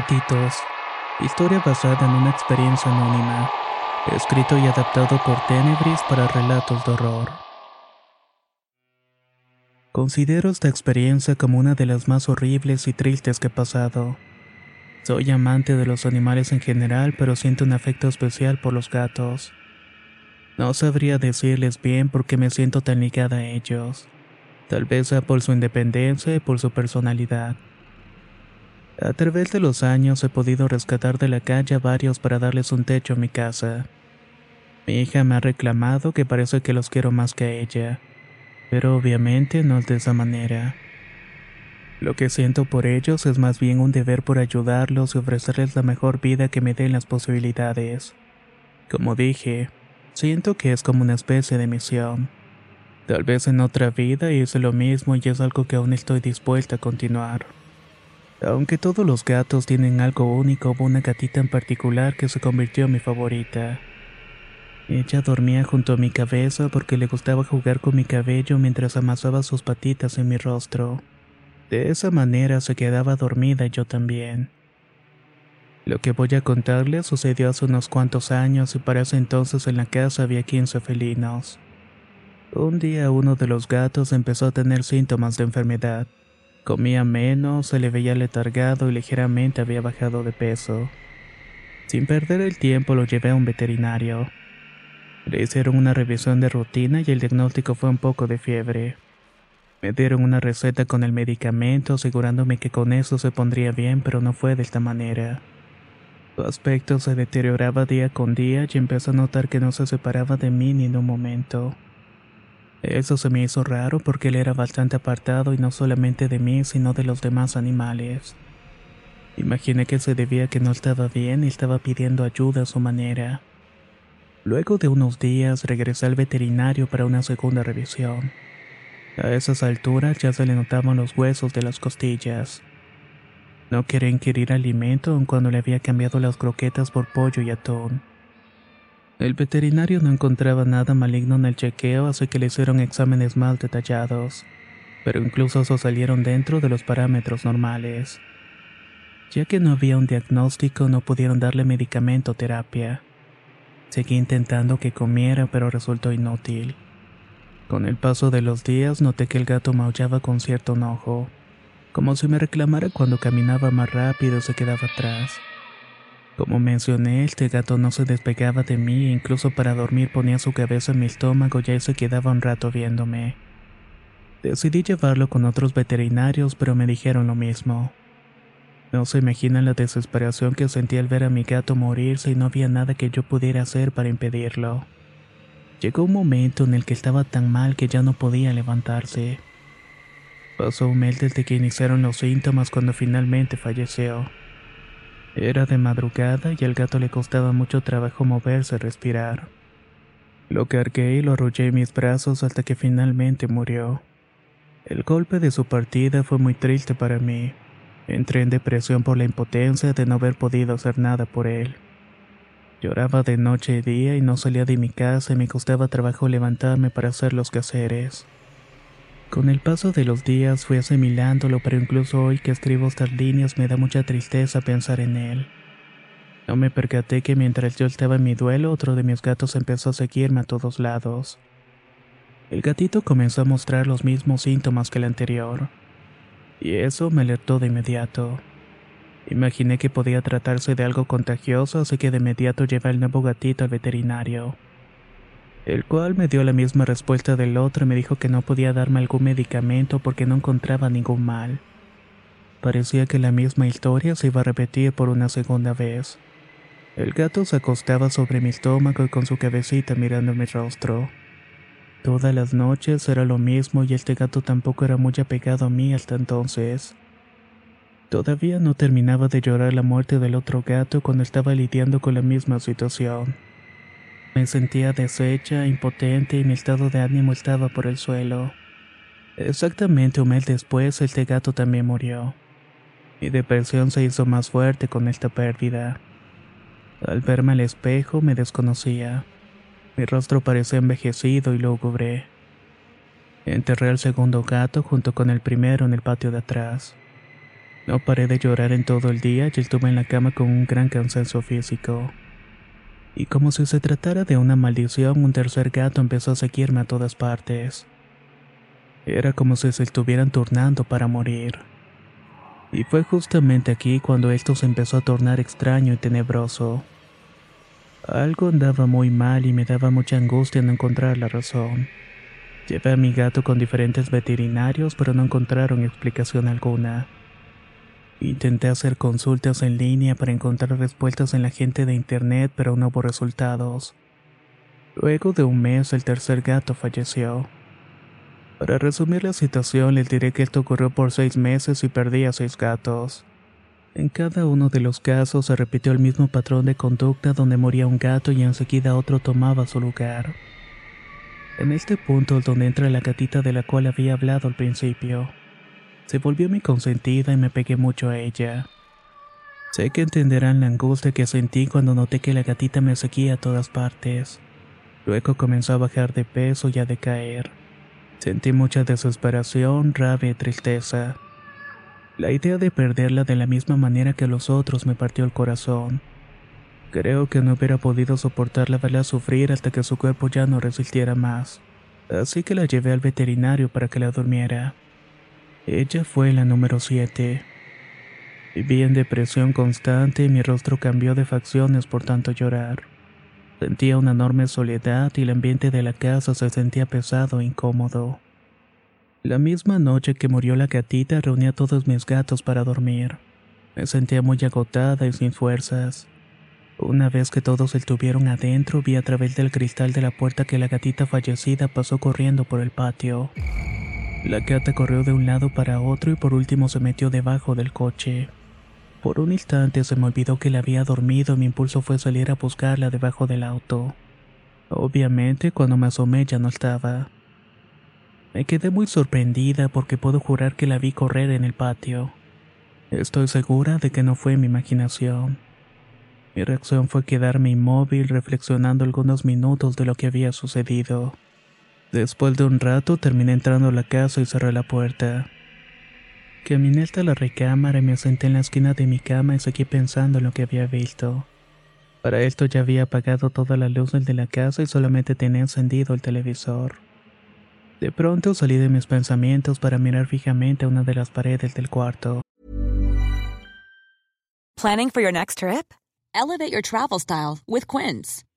Gatitos. Historia basada en una experiencia anónima. Escrito y adaptado por Tenebris para relatos de horror. Considero esta experiencia como una de las más horribles y tristes que he pasado. Soy amante de los animales en general, pero siento un afecto especial por los gatos. No sabría decirles bien por qué me siento tan ligada a ellos. Tal vez sea por su independencia y por su personalidad. A través de los años he podido rescatar de la calle a varios para darles un techo a mi casa. Mi hija me ha reclamado que parece que los quiero más que a ella, pero obviamente no es de esa manera. Lo que siento por ellos es más bien un deber por ayudarlos y ofrecerles la mejor vida que me den las posibilidades. Como dije, siento que es como una especie de misión. Tal vez en otra vida hice lo mismo y es algo que aún estoy dispuesta a continuar. Aunque todos los gatos tienen algo único, hubo una gatita en particular que se convirtió en mi favorita. Ella dormía junto a mi cabeza porque le gustaba jugar con mi cabello mientras amasaba sus patitas en mi rostro. De esa manera se quedaba dormida yo también. Lo que voy a contarles sucedió hace unos cuantos años y para ese entonces en la casa había 15 felinos. Un día uno de los gatos empezó a tener síntomas de enfermedad. Comía menos, se le veía letargado y ligeramente había bajado de peso. Sin perder el tiempo lo llevé a un veterinario. Le hicieron una revisión de rutina y el diagnóstico fue un poco de fiebre. Me dieron una receta con el medicamento asegurándome que con eso se pondría bien, pero no fue de esta manera. Su aspecto se deterioraba día con día y empecé a notar que no se separaba de mí ni en un momento. Eso se me hizo raro porque él era bastante apartado y no solamente de mí, sino de los demás animales. Imaginé que se debía que no estaba bien y estaba pidiendo ayuda a su manera. Luego de unos días regresé al veterinario para una segunda revisión. A esas alturas ya se le notaban los huesos de las costillas. No quería inquirir alimento aun cuando le había cambiado las croquetas por pollo y atún. El veterinario no encontraba nada maligno en el chequeo, así que le hicieron exámenes más detallados, pero incluso esos salieron dentro de los parámetros normales. Ya que no había un diagnóstico, no pudieron darle medicamento o terapia. Seguí intentando que comiera, pero resultó inútil. Con el paso de los días noté que el gato maullaba con cierto enojo, como si me reclamara cuando caminaba más rápido y se quedaba atrás. Como mencioné, este gato no se despegaba de mí e incluso para dormir ponía su cabeza en mi estómago y ahí se quedaba un rato viéndome. Decidí llevarlo con otros veterinarios, pero me dijeron lo mismo. No se imaginan la desesperación que sentí al ver a mi gato morirse y no había nada que yo pudiera hacer para impedirlo. Llegó un momento en el que estaba tan mal que ya no podía levantarse. Pasó un mes desde que iniciaron los síntomas cuando finalmente falleció. Era de madrugada y al gato le costaba mucho trabajo moverse y respirar. Lo cargué y lo arrullé en mis brazos hasta que finalmente murió. El golpe de su partida fue muy triste para mí. Entré en depresión por la impotencia de no haber podido hacer nada por él. Lloraba de noche y día y no salía de mi casa y me costaba trabajo levantarme para hacer los quehaceres. Con el paso de los días fui asimilándolo, pero incluso hoy que escribo estas líneas me da mucha tristeza pensar en él. No me percaté que mientras yo estaba en mi duelo, otro de mis gatos empezó a seguirme a todos lados. El gatito comenzó a mostrar los mismos síntomas que el anterior. Y eso me alertó de inmediato. Imaginé que podía tratarse de algo contagioso, así que de inmediato llevé al nuevo gatito al veterinario. El cual me dio la misma respuesta del otro y me dijo que no podía darme algún medicamento porque no encontraba ningún mal. Parecía que la misma historia se iba a repetir por una segunda vez. El gato se acostaba sobre mi estómago y con su cabecita mirando mi rostro. Todas las noches era lo mismo y este gato tampoco era muy apegado a mí hasta entonces. Todavía no terminaba de llorar la muerte del otro gato cuando estaba lidiando con la misma situación. Me sentía deshecha, impotente y mi estado de ánimo estaba por el suelo. Exactamente un mes después este gato también murió. Mi depresión se hizo más fuerte con esta pérdida. Al verme al espejo me desconocía. Mi rostro parecía envejecido y lúgubre. Enterré al segundo gato junto con el primero en el patio de atrás. No paré de llorar en todo el día y estuve en la cama con un gran cansancio físico. Y como si se tratara de una maldición, un tercer gato empezó a seguirme a todas partes. Era como si se estuvieran turnando para morir. Y fue justamente aquí cuando esto se empezó a tornar extraño y tenebroso. Algo andaba muy mal y me daba mucha angustia no encontrar la razón. Llevé a mi gato con diferentes veterinarios, pero no encontraron explicación alguna. Intenté hacer consultas en línea para encontrar respuestas en la gente de internet, pero no hubo resultados. Luego de un mes, el tercer gato falleció. Para resumir la situación, les diré que esto ocurrió por seis meses y perdí a seis gatos. En cada uno de los casos se repitió el mismo patrón de conducta donde moría un gato y enseguida otro tomaba su lugar. En este punto es donde entra la gatita de la cual había hablado al principio. Se volvió mi consentida y me pegué mucho a ella. Sé que entenderán la angustia que sentí cuando noté que la gatita me seguía a todas partes. Luego comenzó a bajar de peso y a decaer. Sentí mucha desesperación, rabia y tristeza. La idea de perderla de la misma manera que los otros me partió el corazón. Creo que no hubiera podido soportarla verla sufrir hasta que su cuerpo ya no resistiera más. Así que la llevé al veterinario para que la durmiera. Ella fue la número 7. Viví en depresión constante y mi rostro cambió de facciones por tanto llorar. Sentía una enorme soledad y el ambiente de la casa se sentía pesado e incómodo. La misma noche que murió la gatita reuní a todos mis gatos para dormir. Me sentía muy agotada y sin fuerzas. Una vez que todos estuvieron adentro, vi a través del cristal de la puerta que la gatita fallecida pasó corriendo por el patio. La gata corrió de un lado para otro y por último se metió debajo del coche. Por un instante se me olvidó que la había dormido y mi impulso fue salir a buscarla debajo del auto. Obviamente, cuando me asomé ya no estaba. Me quedé muy sorprendida porque puedo jurar que la vi correr en el patio. Estoy segura de que no fue mi imaginación. Mi reacción fue quedarme inmóvil reflexionando algunos minutos de lo que había sucedido. Después de un rato terminé entrando a la casa y cerré la puerta. Caminé hasta la recámara y me senté en la esquina de mi cama y seguí pensando en lo que había visto. Para esto ya había apagado todas las luces de la casa y solamente tenía encendido el televisor. De pronto salí de mis pensamientos para mirar fijamente a una de las paredes del cuarto. Planning for your next trip? Elevate your travel style with Quince.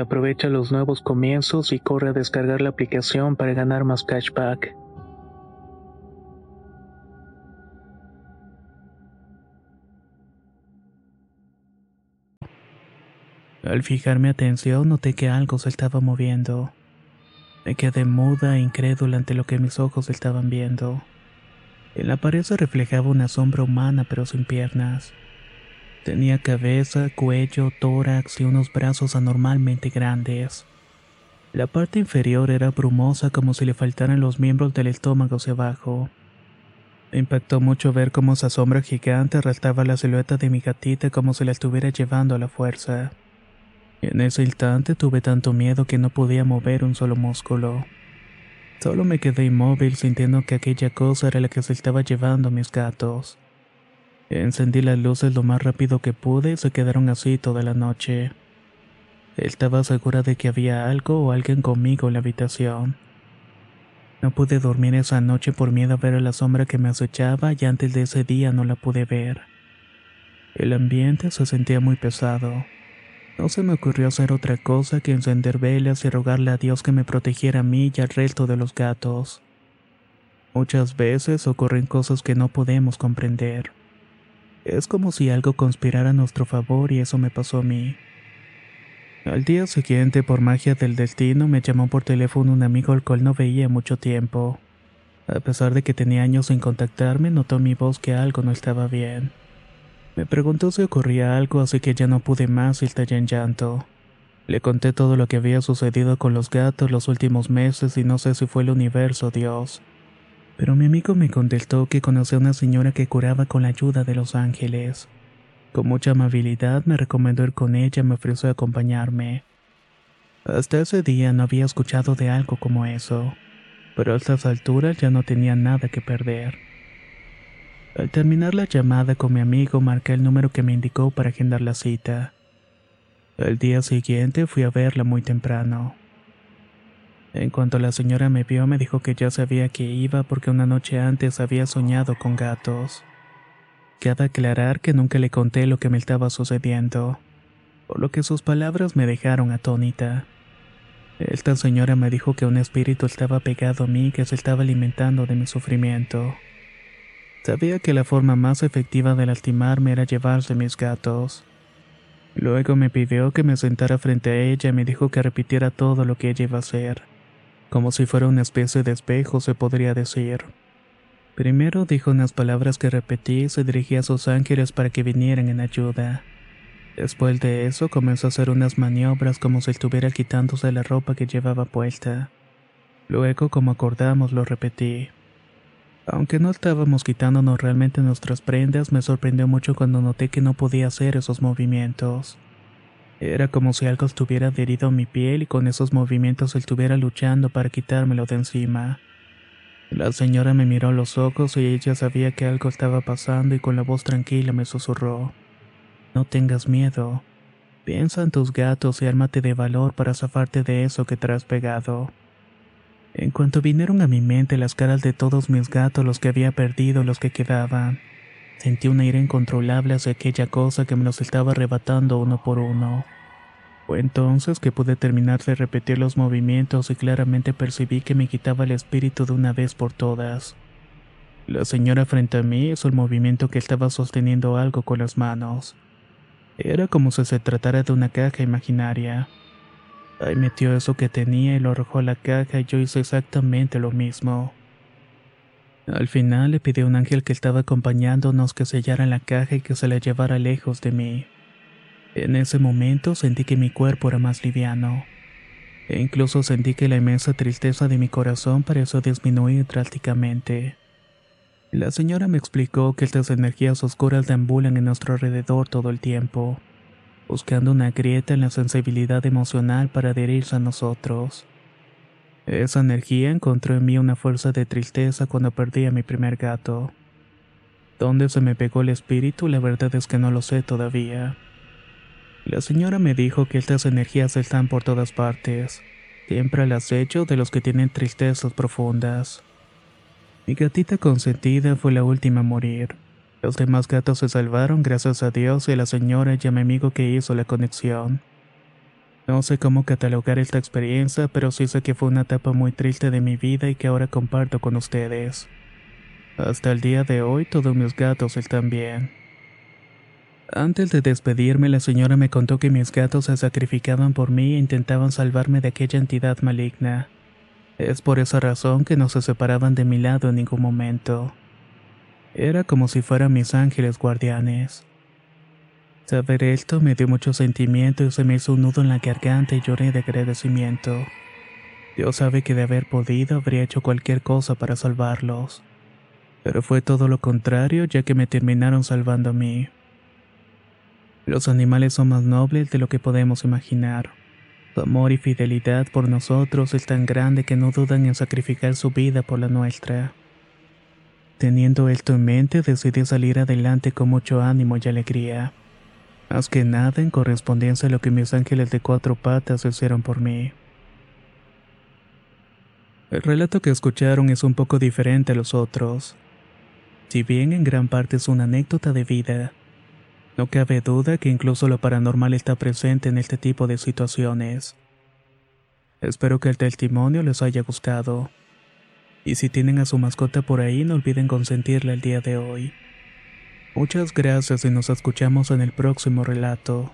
Aprovecha los nuevos comienzos y corre a descargar la aplicación para ganar más cashback. Al fijar mi atención noté que algo se estaba moviendo. Me quedé muda e incrédula ante lo que mis ojos estaban viendo. En la pared se reflejaba una sombra humana pero sin piernas. Tenía cabeza, cuello, tórax y unos brazos anormalmente grandes. La parte inferior era brumosa como si le faltaran los miembros del estómago hacia abajo. Me impactó mucho ver cómo esa sombra gigante arrastraba la silueta de mi gatita como si la estuviera llevando a la fuerza. En ese instante tuve tanto miedo que no podía mover un solo músculo. Solo me quedé inmóvil sintiendo que aquella cosa era la que se estaba llevando a mis gatos. Encendí las luces lo más rápido que pude y se quedaron así toda la noche. Estaba segura de que había algo o alguien conmigo en la habitación. No pude dormir esa noche por miedo a ver a la sombra que me acechaba y antes de ese día no la pude ver. El ambiente se sentía muy pesado. No se me ocurrió hacer otra cosa que encender velas y rogarle a Dios que me protegiera a mí y al resto de los gatos. Muchas veces ocurren cosas que no podemos comprender. Es como si algo conspirara a nuestro favor y eso me pasó a mí. Al día siguiente, por magia del destino, me llamó por teléfono un amigo al cual no veía mucho tiempo. A pesar de que tenía años sin contactarme, notó mi voz que algo no estaba bien. Me preguntó si ocurría algo, así que ya no pude más y estallé en llanto. Le conté todo lo que había sucedido con los gatos los últimos meses y no sé si fue el universo o Dios. Pero mi amigo me contestó que conocía a una señora que curaba con la ayuda de los ángeles. Con mucha amabilidad me recomendó ir con ella y me ofreció acompañarme. Hasta ese día no había escuchado de algo como eso, pero a estas alturas ya no tenía nada que perder. Al terminar la llamada con mi amigo marqué el número que me indicó para agendar la cita. Al día siguiente fui a verla muy temprano. En cuanto la señora me vio me dijo que ya sabía que iba porque una noche antes había soñado con gatos. Cabe aclarar que nunca le conté lo que me estaba sucediendo, por lo que sus palabras me dejaron atónita. Esta señora me dijo que un espíritu estaba pegado a mí que se estaba alimentando de mi sufrimiento. Sabía que la forma más efectiva de lastimarme era llevarse mis gatos. Luego me pidió que me sentara frente a ella y me dijo que repitiera todo lo que ella iba a hacer como si fuera una especie de espejo se podría decir. Primero dijo unas palabras que repetí y se dirigía a sus ángeles para que vinieran en ayuda. Después de eso comenzó a hacer unas maniobras como si estuviera quitándose la ropa que llevaba puesta. Luego, como acordamos, lo repetí. Aunque no estábamos quitándonos realmente nuestras prendas, me sorprendió mucho cuando noté que no podía hacer esos movimientos. Era como si algo estuviera adherido a mi piel y con esos movimientos estuviera luchando para quitármelo de encima. La señora me miró los ojos y ella sabía que algo estaba pasando y con la voz tranquila me susurró. No tengas miedo. Piensa en tus gatos y ármate de valor para zafarte de eso que te has pegado. En cuanto vinieron a mi mente las caras de todos mis gatos, los que había perdido, los que quedaban, Sentí una ira incontrolable hacia aquella cosa que me los estaba arrebatando uno por uno. Fue entonces que pude terminar de repetir los movimientos y claramente percibí que me quitaba el espíritu de una vez por todas. La señora frente a mí hizo el movimiento que estaba sosteniendo algo con las manos. Era como si se tratara de una caja imaginaria. Ahí metió eso que tenía y lo arrojó a la caja y yo hice exactamente lo mismo. Al final le pedí a un ángel que estaba acompañándonos que sellara la caja y que se la llevara lejos de mí. En ese momento sentí que mi cuerpo era más liviano. E incluso sentí que la inmensa tristeza de mi corazón pareció disminuir drásticamente. La señora me explicó que estas energías oscuras deambulan en nuestro alrededor todo el tiempo, buscando una grieta en la sensibilidad emocional para adherirse a nosotros. Esa energía encontró en mí una fuerza de tristeza cuando perdí a mi primer gato. ¿Dónde se me pegó el espíritu? La verdad es que no lo sé todavía. La señora me dijo que estas energías están por todas partes, siempre al acecho de los que tienen tristezas profundas. Mi gatita consentida fue la última a morir. Los demás gatos se salvaron gracias a Dios y a la señora y a mi amigo que hizo la conexión. No sé cómo catalogar esta experiencia, pero sí sé que fue una etapa muy triste de mi vida y que ahora comparto con ustedes. Hasta el día de hoy todos mis gatos están bien. Antes de despedirme, la señora me contó que mis gatos se sacrificaban por mí e intentaban salvarme de aquella entidad maligna. Es por esa razón que no se separaban de mi lado en ningún momento. Era como si fueran mis ángeles guardianes. Saber esto me dio mucho sentimiento y se me hizo un nudo en la garganta y lloré de agradecimiento. Dios sabe que de haber podido habría hecho cualquier cosa para salvarlos. Pero fue todo lo contrario ya que me terminaron salvando a mí. Los animales son más nobles de lo que podemos imaginar. Su amor y fidelidad por nosotros es tan grande que no dudan en sacrificar su vida por la nuestra. Teniendo esto en mente, decidí salir adelante con mucho ánimo y alegría. Más que nada en correspondencia a lo que mis ángeles de cuatro patas hicieron por mí. El relato que escucharon es un poco diferente a los otros. Si bien en gran parte es una anécdota de vida, no cabe duda que incluso lo paranormal está presente en este tipo de situaciones. Espero que el testimonio les haya gustado. Y si tienen a su mascota por ahí, no olviden consentirla el día de hoy. Muchas gracias y nos escuchamos en el próximo relato.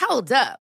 Hold up.